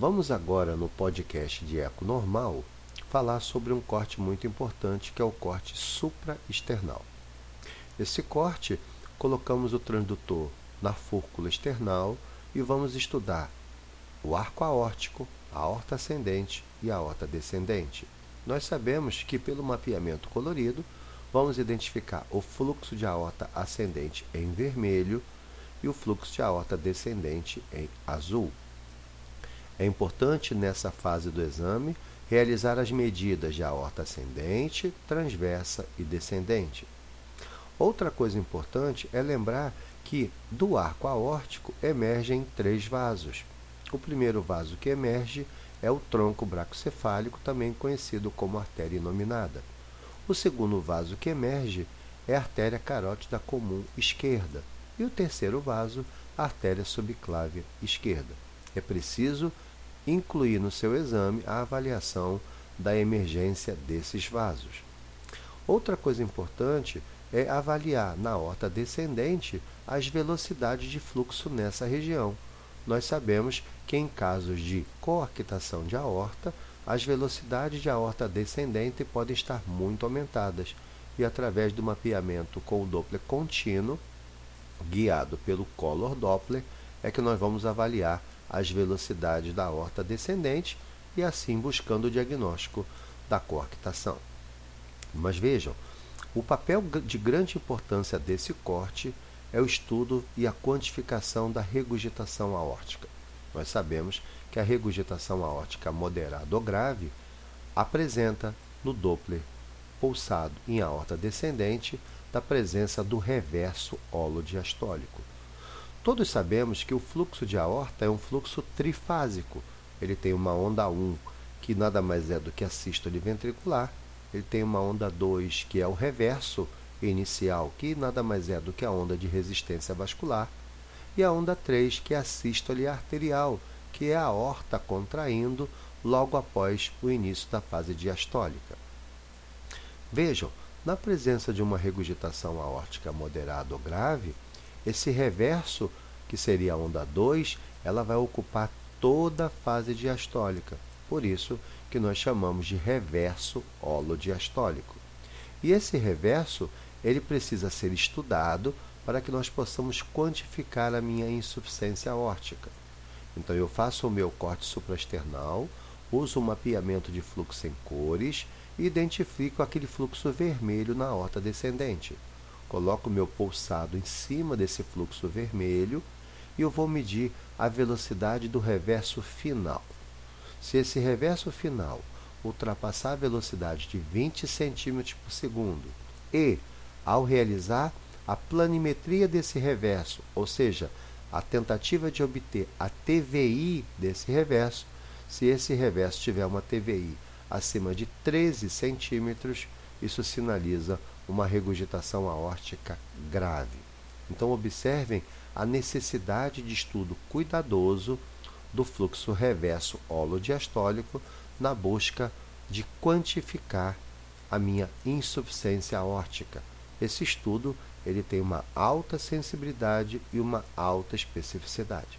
Vamos agora no podcast de eco normal falar sobre um corte muito importante que é o corte supraesternal. Esse corte colocamos o transdutor na fúrcula external e vamos estudar o arco aórtico, a aorta ascendente e a aorta descendente. Nós sabemos que pelo mapeamento colorido vamos identificar o fluxo de aorta ascendente em vermelho e o fluxo de aorta descendente em azul. É importante nessa fase do exame realizar as medidas de aorta ascendente, transversa e descendente. Outra coisa importante é lembrar que do arco aórtico emergem três vasos. O primeiro vaso que emerge é o tronco bracocefálico, também conhecido como artéria inominada. O segundo vaso que emerge é a artéria carótida comum esquerda. E o terceiro vaso, a artéria subclávia esquerda. É preciso incluir no seu exame a avaliação da emergência desses vasos. Outra coisa importante é avaliar na horta descendente as velocidades de fluxo nessa região. Nós sabemos que em casos de coarctação de aorta, as velocidades de aorta descendente podem estar muito aumentadas e através do mapeamento com o Doppler contínuo, guiado pelo Color Doppler, é que nós vamos avaliar as velocidades da horta descendente e assim buscando o diagnóstico da coarctação. Mas vejam, o papel de grande importância desse corte é o estudo e a quantificação da regurgitação aórtica. Nós sabemos que a regurgitação aórtica moderada ou grave apresenta no Doppler pulsado em aorta descendente da presença do reverso holodiastólico. Todos sabemos que o fluxo de aorta é um fluxo trifásico. Ele tem uma onda 1, que nada mais é do que a sístole ventricular. Ele tem uma onda 2, que é o reverso inicial, que nada mais é do que a onda de resistência vascular. E a onda 3, que é a sístole arterial, que é a aorta contraindo logo após o início da fase diastólica. Vejam, na presença de uma regurgitação aórtica moderada ou grave, esse reverso, que seria a onda 2, ela vai ocupar toda a fase diastólica. Por isso que nós chamamos de reverso holodiastólico. E esse reverso, ele precisa ser estudado para que nós possamos quantificar a minha insuficiência aórtica. Então eu faço o meu corte supraesternal, uso o mapeamento de fluxo em cores e identifico aquele fluxo vermelho na horta descendente coloco o meu pulsado em cima desse fluxo vermelho e eu vou medir a velocidade do reverso final. Se esse reverso final ultrapassar a velocidade de 20 cm por segundo e, ao realizar a planimetria desse reverso, ou seja, a tentativa de obter a TVI desse reverso, se esse reverso tiver uma TVI acima de 13 centímetros, isso sinaliza uma regurgitação aórtica grave. Então, observem a necessidade de estudo cuidadoso do fluxo reverso holodiastólico na busca de quantificar a minha insuficiência aórtica. Esse estudo ele tem uma alta sensibilidade e uma alta especificidade.